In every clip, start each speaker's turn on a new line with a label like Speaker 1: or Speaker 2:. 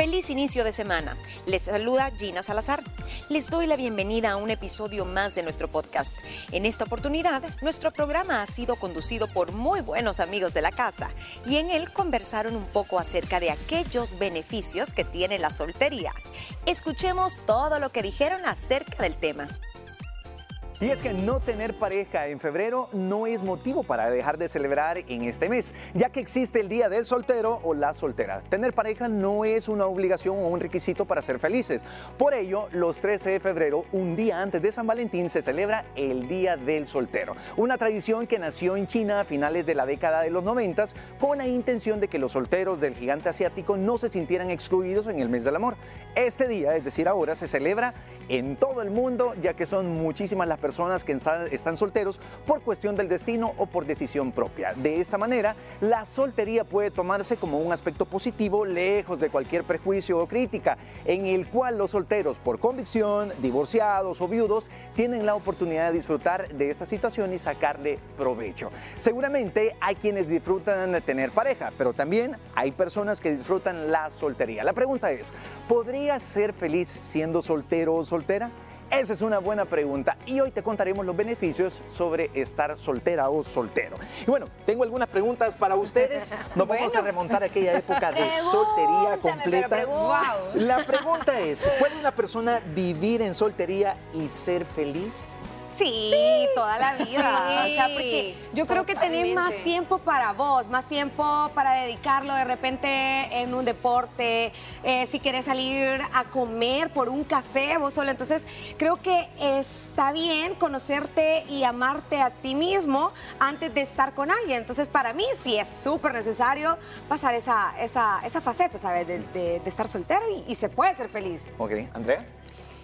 Speaker 1: Feliz inicio de semana. Les saluda Gina Salazar. Les doy la bienvenida a un episodio más de nuestro podcast. En esta oportunidad, nuestro programa ha sido conducido por muy buenos amigos de la casa y en él conversaron un poco acerca de aquellos beneficios que tiene la soltería. Escuchemos todo lo que dijeron acerca del tema.
Speaker 2: Y es que no tener pareja en febrero no es motivo para dejar de celebrar en este mes, ya que existe el Día del Soltero o la soltera. Tener pareja no es una obligación o un requisito para ser felices. Por ello, los 13 de febrero, un día antes de San Valentín, se celebra el Día del Soltero, una tradición que nació en China a finales de la década de los 90 con la intención de que los solteros del gigante asiático no se sintieran excluidos en el mes del amor. Este día, es decir, ahora se celebra en todo el mundo, ya que son muchísimas las personas que están solteros por cuestión del destino o por decisión propia. De esta manera, la soltería puede tomarse como un aspecto positivo, lejos de cualquier prejuicio o crítica, en el cual los solteros por convicción, divorciados o viudos, tienen la oportunidad de disfrutar de esta situación y sacarle provecho. Seguramente hay quienes disfrutan de tener pareja, pero también hay personas que disfrutan la soltería. La pregunta es, ¿podrías ser feliz siendo soltero o soltera? Esa es una buena pregunta y hoy te contaremos los beneficios sobre estar soltera o soltero. Y bueno, tengo algunas preguntas para ustedes. Nos vamos a remontar a aquella época de soltería completa. La pregunta es, ¿puede una persona vivir en soltería y ser feliz?
Speaker 3: Sí, toda la vida. O sea, porque yo creo que tenés más tiempo para vos, más tiempo para dedicarlo de repente en un deporte, eh, si quieres salir a comer por un café vos solo. Entonces, creo que está bien conocerte y amarte a ti mismo antes de estar con alguien. Entonces, para mí sí es súper necesario pasar esa, esa, esa faceta, ¿sabes? De, estar soltero y, y se puede ser feliz.
Speaker 2: Ok, Andrea.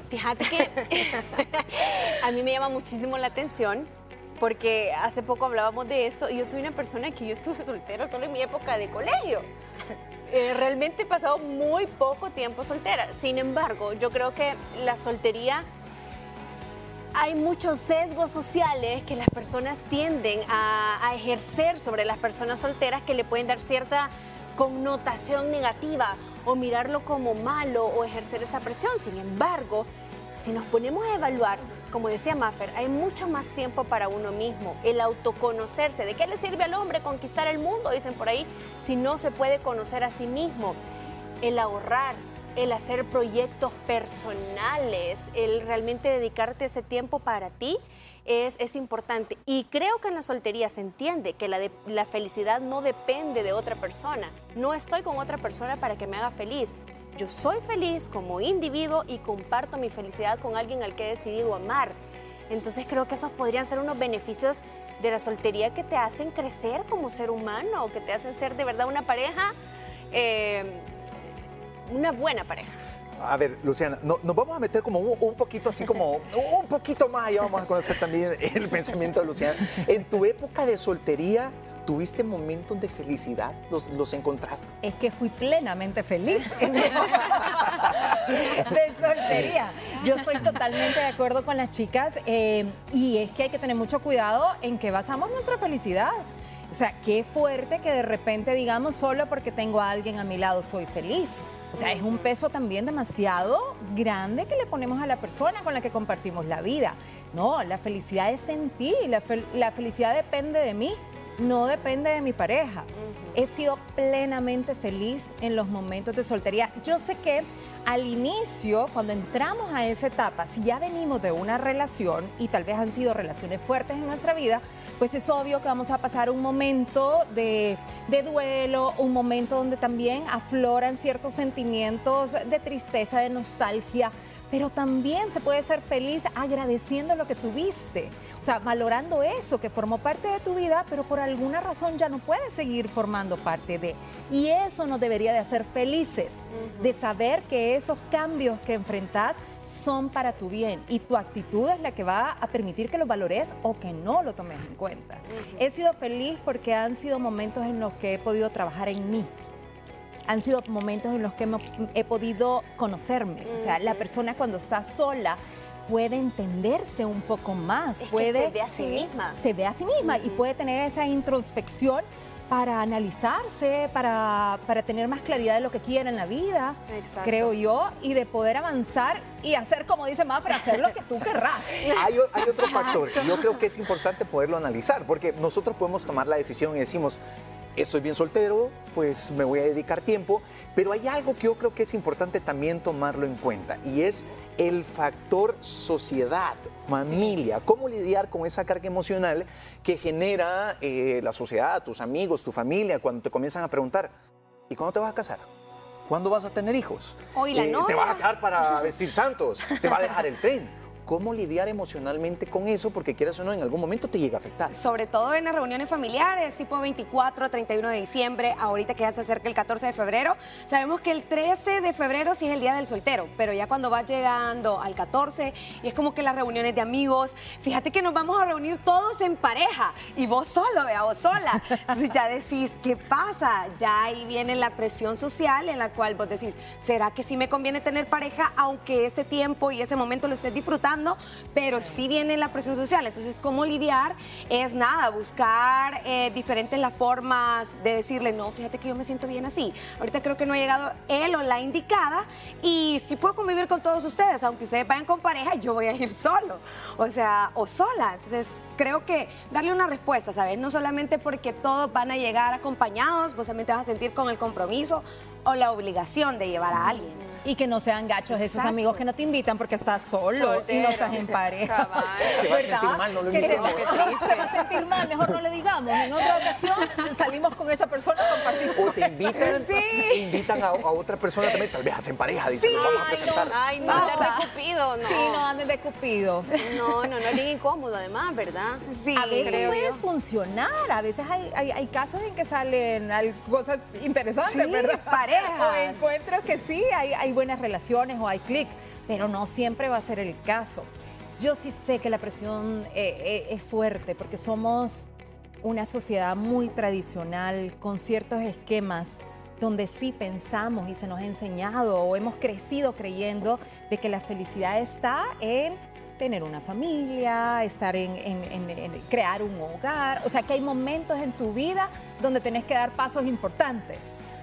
Speaker 4: Fíjate que a mí me llama muchísimo la atención porque hace poco hablábamos de esto y yo soy una persona que yo estuve soltera solo en mi época de colegio. Eh, realmente he pasado muy poco tiempo soltera. Sin embargo, yo creo que la soltería hay muchos sesgos sociales que las personas tienden a, a, ejercer sobre las personas solteras que le pueden dar cierta connotación negativa o mirarlo como malo o ejercer esa presión. Sin embargo, si nos ponemos a evaluar, como decía Maffer, hay mucho más tiempo para uno mismo, el autoconocerse. ¿De qué le sirve al hombre conquistar el mundo? Dicen por ahí, si no se puede conocer a sí mismo. El ahorrar, el hacer proyectos personales, el realmente dedicarte ese tiempo para ti es, importante. Y creo que en la soltería se entiende que la, la felicidad no depende de otra persona. No estoy con otra persona para que me haga feliz. Yo soy feliz como individuo y comparto mi felicidad con alguien al que he decidido amar. Entonces creo que esos podrían ser unos beneficios de la soltería que te hacen crecer como ser humano, que te hacen ser de verdad una pareja, eh, una buena pareja.
Speaker 2: A ver, Luciana, nos vamos a meter como un, poquito así como un poquito más allá, vamos a conocer también el pensamiento de Luciana. En tu época de soltería, ¿Tuviste momentos de felicidad? ¿Los, ¿Los, encontraste?
Speaker 5: Es que fui plenamente feliz en de soltería. Yo estoy totalmente de acuerdo con las chicas eh, y es que hay que tener mucho cuidado en que basamos nuestra felicidad. O sea, qué fuerte que de repente digamos solo porque tengo a alguien a mi lado soy feliz. O sea, es un peso también demasiado grande que le ponemos a la persona con la que compartimos la vida. No, la felicidad está en ti, la, la felicidad depende de mí, no depende de mi pareja. He sido plenamente feliz en los momentos de soltería. Yo sé que al inicio, cuando entramos a esa etapa, si ya venimos de una relación y tal vez han sido relaciones fuertes en nuestra vida, pues es obvio que vamos a pasar un momento de, duelo, un momento donde también afloran ciertos sentimientos de tristeza, de nostalgia, pero también se puede ser feliz agradeciendo lo que tuviste, o sea, valorando eso que formó parte de tu vida, pero por alguna razón ya no puede seguir formando parte de. Y eso nos debería de hacer felices, de saber que esos cambios que enfrentas son para tu bien y tu actitud es la que va a permitir que lo valores o que no lo tomes en cuenta. He sido feliz porque han sido momentos en los que he podido trabajar en mí. Han sido momentos en los que he podido conocerme. O sea, la persona cuando está sola puede entenderse un poco más, puede
Speaker 4: se ve a sí misma.
Speaker 5: Se ve a sí misma y puede tener esa introspección para analizarse, para, para tener más claridad de lo que quieren en la vida,
Speaker 4: Exacto.
Speaker 5: creo yo, y de poder avanzar y hacer, como dice Mafra, hacer lo que tú querrás.
Speaker 2: Hay otro factor. Yo creo que es importante poderlo analizar, porque nosotros podemos tomar la decisión y decimos, estoy bien soltero, pues me voy a dedicar tiempo, pero hay algo que yo creo que es importante también tomarlo en cuenta, y es el factor sociedad, familia, cómo lidiar con esa carga emocional que genera eh, la sociedad, tus amigos, tu familia, cuando te comienzan a preguntar, ¿y cuándo te vas a casar? ¿Cuándo vas a tener hijos? Eh,
Speaker 3: Hoy la
Speaker 2: ¿Te
Speaker 3: novia.
Speaker 2: vas a quedar para vestir santos? ¿Te va a dejar el tren? ¿Cómo lidiar emocionalmente con eso? Porque quieras o no, en algún momento te llega a afectar.
Speaker 3: Sobre todo en las reuniones familiares, tipo 24, 31 de diciembre, ahorita que ya se acerca el 14 de febrero. Sabemos que el 13 de febrero sí es el día del soltero, pero ya cuando va llegando al 14, y es como que las reuniones de amigos, fíjate que nos vamos a reunir todos en pareja, y vos solo, vea, vos sola. Entonces ya decís, ¿qué pasa? Ya ahí viene la presión social en la cual vos decís, ¿será que sí me conviene tener pareja, aunque ese tiempo y ese momento lo estés disfrutando? Pero sí viene la presión social. Entonces, ¿cómo lidiar? Es nada, buscar eh, diferentes las formas de decirle, no, fíjate que yo me siento bien así. Ahorita creo que no ha llegado él o la indicada y sí puedo convivir con todos ustedes, aunque ustedes vayan con pareja, yo voy a ir solo, o sea, o sola. Entonces, creo que darle una respuesta, ¿sabes? No solamente porque todos van a llegar acompañados, vos también te vas a sentir con el compromiso o la obligación de llevar a alguien.
Speaker 5: Y que no sean gachos esos amigos que no te invitan porque estás solo y no estás en pareja.
Speaker 2: Se va a sentir mal, no lo
Speaker 5: Se va a sentir mal, mejor no le digamos. En otra ocasión salimos con esa persona a compartir.
Speaker 2: O te invitan,
Speaker 3: Sí.
Speaker 2: te invitan a, a otra persona también, tal vez hacen pareja, dicen, nos vamos a presentar.
Speaker 4: Ay, no,
Speaker 5: Pasa.
Speaker 4: andar de cupido, no.
Speaker 5: Sí, no andes de cupido.
Speaker 4: No, no, no es bien incómodo además, ¿verdad?
Speaker 3: Sí,
Speaker 5: A veces
Speaker 4: creo
Speaker 5: puedes
Speaker 4: yo.
Speaker 5: funcionar, a veces hay, hay, hay casos en que salen al- cosas interesantes,
Speaker 3: Sí,
Speaker 5: ¿verdad?
Speaker 3: parejas.
Speaker 5: O encuentros que sí, hay, hay buenas relaciones o hay clic, pero no siempre va a ser el caso. Yo sí sé que la presión eh, eh, es fuerte porque somos una sociedad muy tradicional con ciertos esquemas donde sí pensamos y se nos ha enseñado o hemos crecido creyendo de que la felicidad está en tener una familia, estar en, en- en- en crear un hogar. O sea que hay momentos en tu vida donde tenés que dar pasos importantes.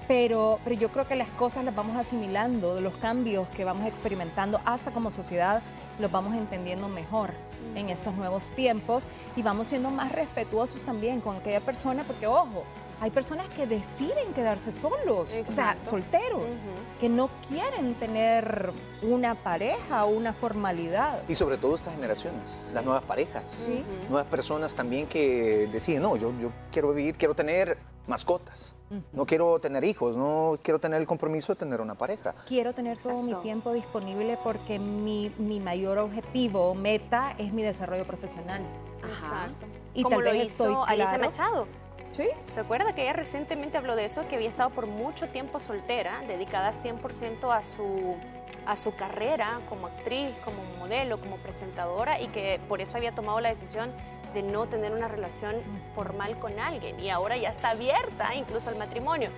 Speaker 5: Pero, pero yo creo que las cosas las vamos asimilando, los cambios que vamos experimentando hasta como sociedad los vamos entendiendo mejor en estos nuevos tiempos y vamos siendo más respetuosos también con aquella persona, porque ojo, hay personas que deciden quedarse solos, o sea,
Speaker 4: Exacto.
Speaker 5: solteros, que no quieren tener una pareja o una formalidad.
Speaker 2: Y sobre todo estas generaciones, las nuevas parejas, nuevas personas también que deciden, no, yo, yo quiero vivir, quiero tener mascotas, no quiero tener hijos, no quiero tener el compromiso de tener una pareja.
Speaker 5: Quiero tener todo mi
Speaker 3: Exacto.
Speaker 5: tiempo disponible porque mi, mi mayor objetivo, meta, es mi desarrollo profesional.
Speaker 4: Exacto.
Speaker 5: Y
Speaker 4: Como
Speaker 5: tal
Speaker 4: lo
Speaker 5: vez
Speaker 4: hizo
Speaker 5: estoy
Speaker 4: Alicia
Speaker 5: claro.
Speaker 4: Machado. ¿Se acuerda que ella recientemente habló de eso? Que había estado por mucho tiempo soltera, dedicada 100% a su, a su carrera como actriz, como modelo, como presentadora y que por eso había tomado la decisión de no tener una relación formal con alguien y ahora ya está abierta incluso al matrimonio.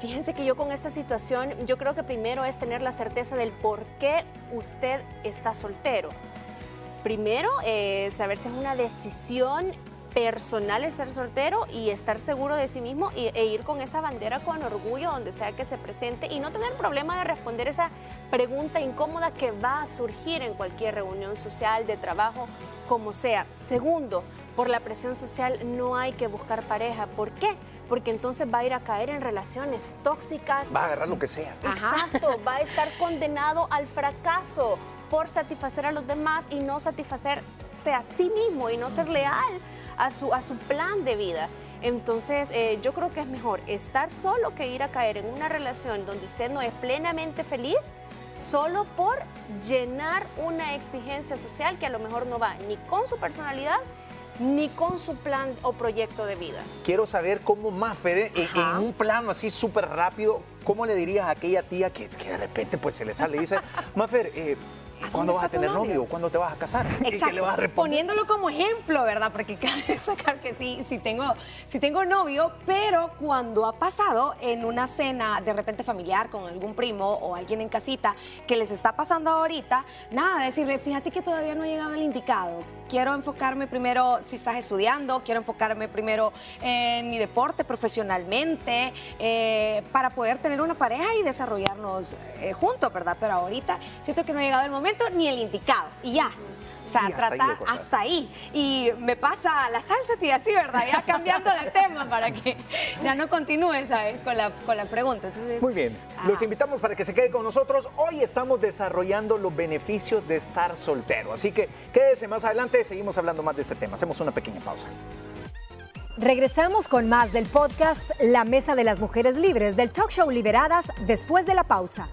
Speaker 4: Fíjense que yo con esta situación, yo creo que primero es tener la certeza del por qué usted está soltero. Primero, eh, saber si es una decisión personal estar soltero y estar seguro de sí mismo y- e ir con esa bandera con orgullo donde sea que se presente y no tener problema de responder esa pregunta incómoda que va a surgir en cualquier reunión social, de trabajo, como sea. Segundo, por la presión social no hay que buscar pareja. ¿Por qué? Porque entonces va a ir a caer en relaciones tóxicas,
Speaker 2: Va a agarrar lo que sea.
Speaker 4: Exacto, va a estar condenado al fracaso por satisfacer a los demás y no satisfacerse a sí mismo y no ser leal a su, a su plan de vida. Entonces, eh, yo creo que es mejor estar solo que ir a caer en una relación donde usted no es plenamente feliz solo por llenar una exigencia social que a lo mejor no va ni con su personalidad ni con su plan o proyecto de vida.
Speaker 2: Quiero saber cómo Maffer, eh, en, en un plano así súper rápido, ¿cómo le dirías a aquella tía que, que de repente pues se le sale y dice, Maffer, eh, ¿Cuándo vas a tener novio? ¿Cuándo te vas a casar?
Speaker 3: Exacto.
Speaker 2: le vas a
Speaker 3: Poniéndolo como ejemplo, ¿verdad? Porque cabe sacar que sí, sí tengo, sí tengo novio, pero cuando ha pasado en una cena de repente familiar con algún primo o alguien en casita que les está pasando ahorita, nada, decirle, fíjate que todavía no ha llegado el indicado. Quiero enfocarme primero, si estás estudiando, quiero enfocarme primero en mi deporte profesionalmente, eh, para poder tener una pareja y desarrollarnos eh, juntos, ¿verdad? Pero ahorita siento que no ha llegado el momento ni el indicado. Y ya. O sea,
Speaker 2: Y hasta ahí
Speaker 3: trata
Speaker 2: de cortar.
Speaker 3: hasta ahí. Y me pasa la salsa, tía, así, ¿verdad? Ya cambiando de tema para que ya no continúe, ¿sabes? Con la, con la pregunta. Entonces,
Speaker 2: Muy bien,
Speaker 3: ah,
Speaker 2: los invitamos para que se quede con nosotros. Hoy estamos desarrollando los beneficios de estar soltero, así que quédese más adelante, seguimos hablando más de este tema. Hacemos una pequeña pausa.
Speaker 6: Regresamos con más del podcast La Mesa de las Mujeres Libres del talk show Liberadas después de la pausa.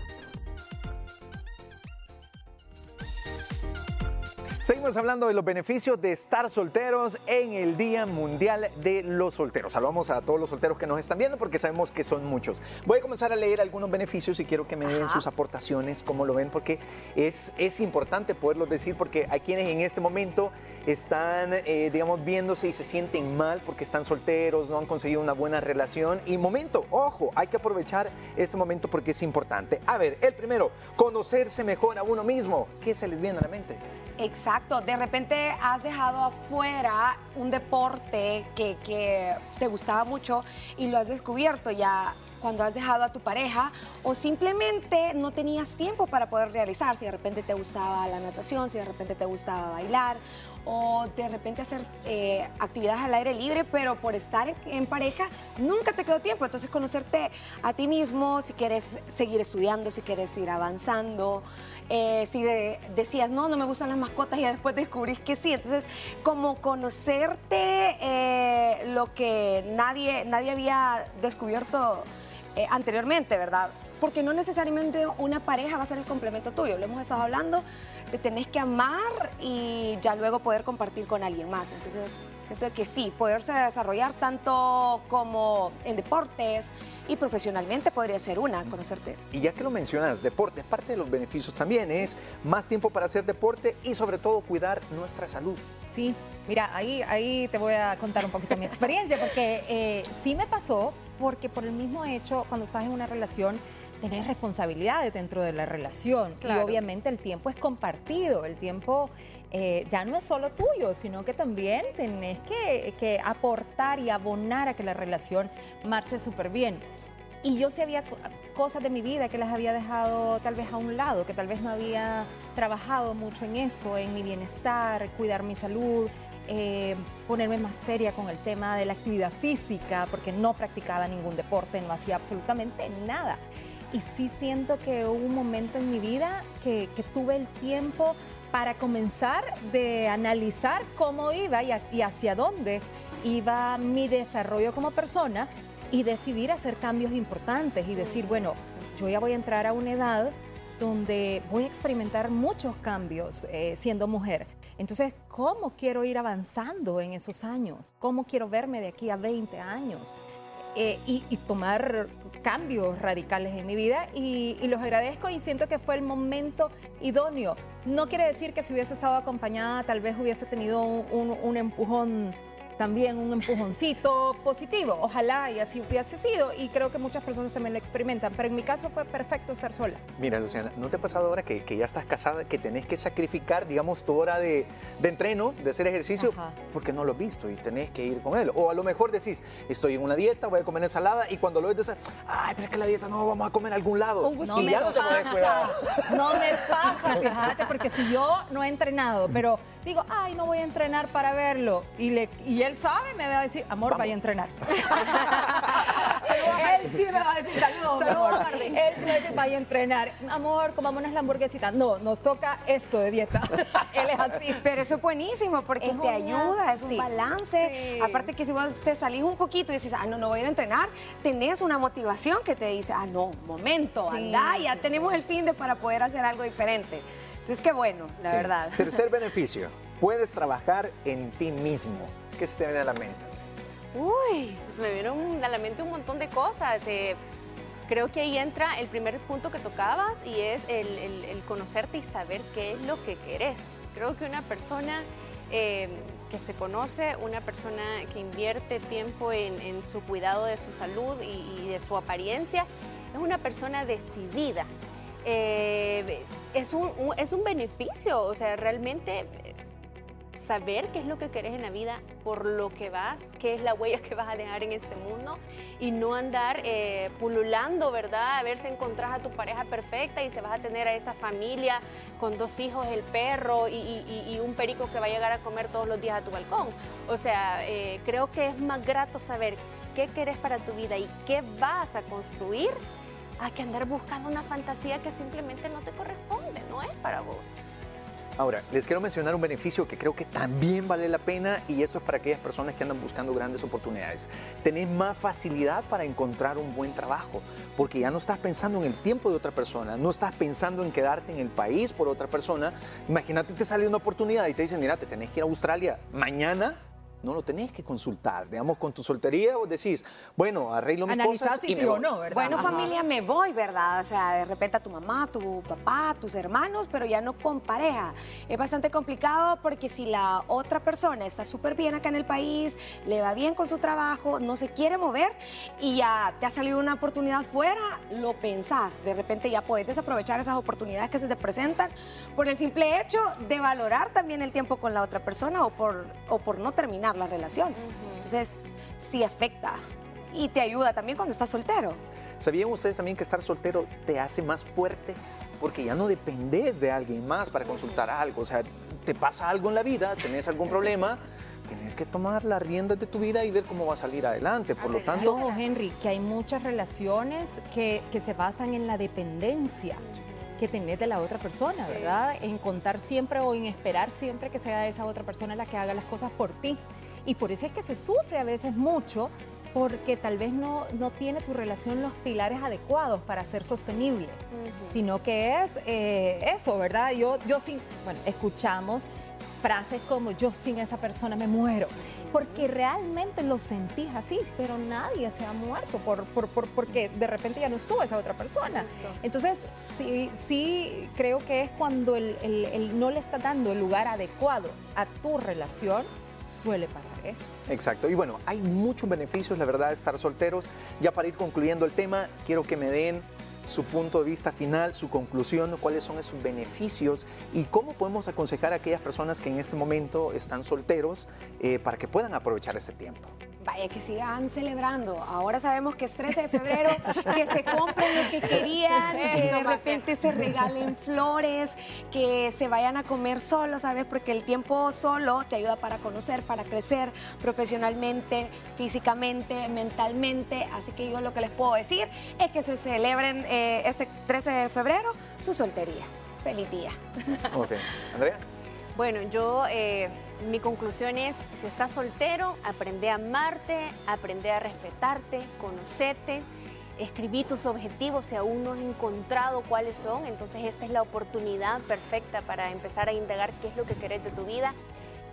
Speaker 2: Seguimos hablando de los beneficios de estar solteros en el Día Mundial de los Solteros. Saludamos a todos los solteros que nos están viendo porque sabemos que son muchos. Voy a comenzar a leer algunos beneficios y quiero que me den sus aportaciones, cómo lo ven, porque es, es importante poderlos decir porque hay quienes en este momento están, eh, digamos, viéndose y se sienten mal porque están solteros, no han conseguido una buena relación. Y momento, ojo, hay que aprovechar este momento porque es importante. A ver, el primero, conocerse mejor a uno mismo. ¿Qué se les viene a la mente?
Speaker 3: Exacto, de repente has dejado afuera un deporte que, que te gustaba mucho y lo has descubierto ya cuando has dejado a tu pareja o simplemente no tenías tiempo para poder realizar, si de repente te gustaba la natación, si de repente te gustaba bailar o de repente hacer eh, actividades al aire libre, pero por estar en pareja nunca te quedó tiempo. Entonces conocerte a ti mismo, si quieres seguir estudiando, si quieres ir avanzando, eh, si de- decías, no, no me gustan las mascotas y después descubrís que sí. Entonces, como conocerte eh, lo que nadie, nadie había descubierto eh, anteriormente, ¿verdad? Porque no necesariamente una pareja va a ser el complemento tuyo. Lo hemos estado hablando, te tenés que amar y ya luego poder compartir con alguien más. Entonces, siento que sí, poderse desarrollar tanto como en deportes y profesionalmente podría ser una, conocerte.
Speaker 2: Y ya que lo mencionas, deporte, parte de los beneficios también es más tiempo para hacer deporte y sobre todo cuidar nuestra salud.
Speaker 5: Sí, mira, ahí, ahí te voy a contar un poquito mi experiencia, porque eh, sí me pasó, porque por el mismo hecho, cuando estás en una relación, tenés responsabilidades dentro de la relación.
Speaker 4: Claro.
Speaker 5: Y obviamente el tiempo es compartido, el tiempo eh, ya no es solo tuyo, sino que también tenés que, que aportar y abonar a que la relación marche súper bien. Y yo sí había co- cosas de mi vida que las había dejado tal vez a un lado, que tal vez no había trabajado mucho en eso, en mi bienestar, cuidar mi salud, eh, ponerme más seria con el tema de la actividad física, porque no practicaba ningún deporte, no hacía absolutamente nada. Y sí siento que hubo un momento en mi vida que, tuve el tiempo para comenzar de analizar cómo iba y hacia dónde iba mi desarrollo como persona y decidir hacer cambios importantes y decir, bueno, yo ya voy a entrar a una edad donde voy a experimentar muchos cambios eh, siendo mujer. Entonces, ¿cómo quiero ir avanzando en esos años? ¿Cómo quiero verme de aquí a 20 años? Eh, y, tomar cambios radicales en mi vida y, y los agradezco y siento que fue el momento idóneo. No quiere decir que si hubiese estado acompañada tal vez hubiese tenido un empujón también un empujoncito positivo. Ojalá y así hubiese sido y creo que muchas personas también lo experimentan, pero en mi caso fue perfecto estar sola.
Speaker 2: Mira, Luciana, ¿no te ha pasado ahora que, que ya estás casada, que tenés que sacrificar, digamos, tu hora de, de entreno, de hacer ejercicio,
Speaker 5: Ajá.
Speaker 2: porque no lo has visto y tenés que ir con él? O a lo mejor decís, estoy en una dieta, voy a comer ensalada y cuando lo ves, dices, ay, pero es que la dieta no, vamos a comer a algún lado.
Speaker 5: No
Speaker 2: y
Speaker 5: me
Speaker 2: ya no te podés cuidar.
Speaker 5: no me pasa, fíjate, porque si yo no he entrenado, pero digo, ay, no voy a entrenar para verlo, y, le, y él sabe, me va a decir, amor, vaya a entrenar. él sí me va a decir, saludos, amor. Él sí me va a decir, vaya a entrenar. Amor, comámonos la hamburguesita. No, nos toca esto de dieta. él es así.
Speaker 3: Pero eso es buenísimo porque
Speaker 5: Es
Speaker 3: te ayuda, es un balance.
Speaker 4: Sí.
Speaker 3: Aparte que si vos te salís un poquito y dices, ah, no, no voy a ir a entrenar, tenés una motivación que te dice, ah, no, momento,
Speaker 5: Sí,
Speaker 3: anda, ya tenemos el fin de para poder hacer algo diferente. Entonces, qué bueno, la
Speaker 2: Sí.
Speaker 3: verdad.
Speaker 2: Tercer beneficio, puedes trabajar en ti mismo. ¿Qué se te viene a la mente?
Speaker 4: Uy, pues me vieron a la mente un montón de cosas. eh, creo que ahí entra el primer punto que tocabas y es el, conocerte y saber qué es lo que querés. Creo que una persona eh, que se conoce, una persona que invierte tiempo en, su cuidado de su salud y, de su apariencia, es una persona decidida. Eh, es, un, es un beneficio, o sea, realmente saber qué es lo que querés en la vida, por lo que vas, qué es la huella que vas a dejar en este mundo y no andar eh, pululando, ¿verdad? A ver si encontrás a tu pareja perfecta y se vas a tener a esa familia con dos hijos, el perro y, un perico que va a llegar a comer todos los días a tu balcón. O sea, eh, creo que es más grato saber qué querés para tu vida y qué vas a construir a que andar buscando una fantasía que simplemente no te corresponde, no es para vos.
Speaker 2: Ahora, les quiero mencionar un beneficio que creo que también vale la pena y esto es para aquellas personas que andan buscando grandes oportunidades. Tenés más facilidad para encontrar un buen trabajo porque ya no estás pensando en el tiempo de otra persona, no estás pensando en quedarte en el país por otra persona. Imagínate te sale una oportunidad y te dicen, mira, te tenés que ir a Australia mañana no lo tenés que consultar. Digamos, con tu soltería vos decís, bueno, arreglo mis cosas y me
Speaker 3: no, ¿verdad? Bueno, familia, me voy, ¿verdad? O sea, de repente a tu mamá, tu papá, tus hermanos, pero ya no con pareja. Es bastante complicado porque si la otra persona está súper bien acá en el país, le va bien con su trabajo, no se quiere mover y ya te ha salido una oportunidad fuera, lo pensás. De repente ya puedes desaprovechar esas oportunidades que se te presentan por el simple hecho de valorar también el tiempo con la otra persona o por, o por no terminar la relación. Entonces, sí afecta y te ayuda también cuando estás soltero.
Speaker 2: ¿Sabían ustedes también que estar soltero te hace más fuerte? Porque ya no dependes de alguien más para consultar algo. O sea, te pasa algo en la vida, tenés algún problema, tienes que tomar las riendas de tu vida y ver cómo va a salir adelante. Por lo tanto...
Speaker 5: No, Henry, que hay muchas relaciones que, que se basan en la dependencia que tenés de la otra persona, ¿verdad? En contar siempre o en esperar siempre que sea esa otra persona la que haga las cosas por ti. Y por eso es que se sufre a veces mucho porque tal vez no, no tiene tu relación los pilares adecuados para ser sostenible, sino que es eh, eso, ¿verdad? Yo, yo sí, bueno, escuchamos frases como yo sin esa persona me muero, porque realmente lo sentís así, pero nadie se ha muerto por, por, porque de repente ya no estuvo esa otra persona. Entonces, sí, sí creo que es cuando el, el no le está dando el lugar adecuado a tu relación suele pasar eso.
Speaker 2: Exacto. Y bueno, hay muchos beneficios, la verdad, de estar solteros. Ya para ir concluyendo el tema, quiero que me den su punto de vista final, su conclusión, cuáles son esos beneficios y cómo podemos aconsejar a aquellas personas que en este momento están solteros eh, para que puedan aprovechar este tiempo.
Speaker 3: Vaya, que sigan celebrando. Ahora sabemos que es 13 de febrero, que se compren lo que querían, que de repente se regalen flores, que se vayan a comer solos, ¿sabes? Porque el tiempo solo te ayuda para conocer, para crecer profesionalmente, físicamente, mentalmente. Así que yo lo que les puedo decir es que se celebren eh, este 13 de febrero su soltería. Feliz día.
Speaker 2: Ok. Andrea.
Speaker 4: Bueno, yo... Eh, mi conclusión es, si estás soltero, aprende a amarte, aprende a respetarte, conocete, escribí tus objetivos si aún no has encontrado cuáles son, entonces esta es la oportunidad perfecta para empezar a indagar qué es lo que querés de tu vida.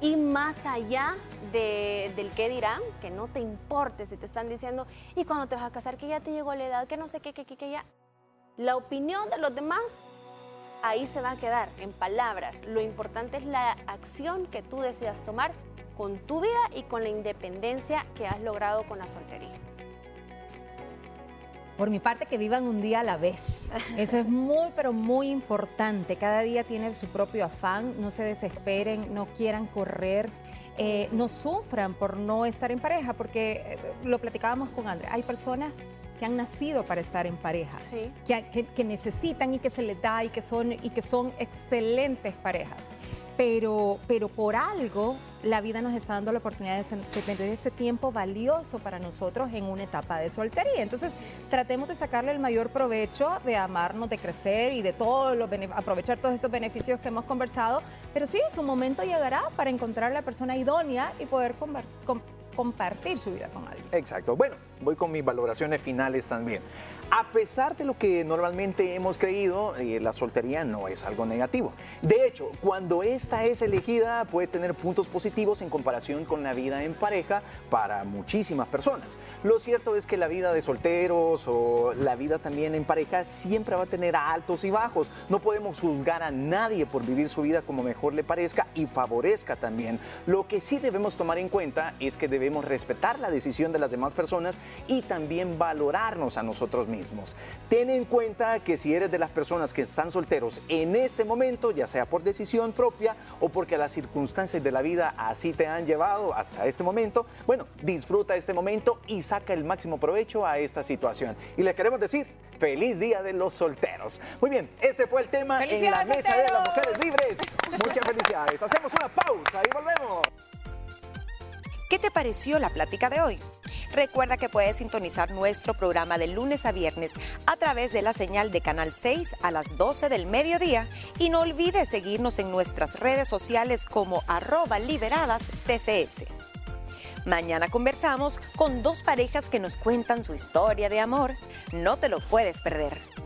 Speaker 4: Y más allá del qué dirán, que no te importe si te están diciendo, y cuando te vas a casar, que ya te llegó la edad, que no sé qué, que, que, que ya. La opinión de los demás ahí se va a quedar, en palabras. Lo importante es la acción que tú decidas tomar con tu vida y con la independencia que has logrado con la soltería.
Speaker 5: Por mi parte, que vivan un día a la vez. Eso es muy, pero muy importante. Cada día tiene su propio afán. No se desesperen, no quieran correr. Eh, no sufran por no estar en pareja, porque eh, lo platicábamos con André. Hay personas que han nacido para estar en pareja, que, necesitan y que se les da y que son, y que son excelentes parejas. Pero, pero por algo la vida nos está dando la oportunidad de, tener ese tiempo valioso para nosotros en una etapa de soltería. Entonces, tratemos de sacarle el mayor provecho, de amarnos, de crecer y de todo lo, aprovechar todos estos beneficios que hemos conversado. Pero sí, su momento llegará para encontrar la persona idónea y poder compartir su vida con alguien.
Speaker 2: Exacto. Bueno, voy con mis valoraciones finales también. A pesar de lo que normalmente hemos creído, eh, la soltería no es algo negativo. De hecho, cuando esta es elegida puede tener puntos positivos en comparación con la vida en pareja para muchísimas personas. Lo cierto es que la vida de solteros o la vida también en pareja siempre va a tener altos y bajos. No podemos juzgar a nadie por vivir su vida como mejor le parezca y favorezca también. Lo que sí debemos tomar en cuenta es que debemos respetar la decisión de las demás personas y también valorarnos a nosotros mismos. Ten en cuenta que si eres de las personas que están solteros en este momento, ya sea por decisión propia o porque las circunstancias de la vida así te han llevado hasta este momento, bueno, disfruta este momento y saca el máximo provecho a esta situación. Y le queremos decir, feliz día de los solteros. Muy bien, ese fue el tema en la mesa de las mujeres libres. Muchas felicidades. Hacemos una pausa y volvemos.
Speaker 1: ¿Qué te pareció la plática de hoy? Recuerda que puedes sintonizar nuestro programa de lunes a viernes a través de la señal de Canal 6 a las 12 del mediodía y no olvides seguirnos en nuestras redes sociales como arroba liberadas TCS. Mañana conversamos con dos parejas que nos cuentan su historia de amor. No te lo puedes perder.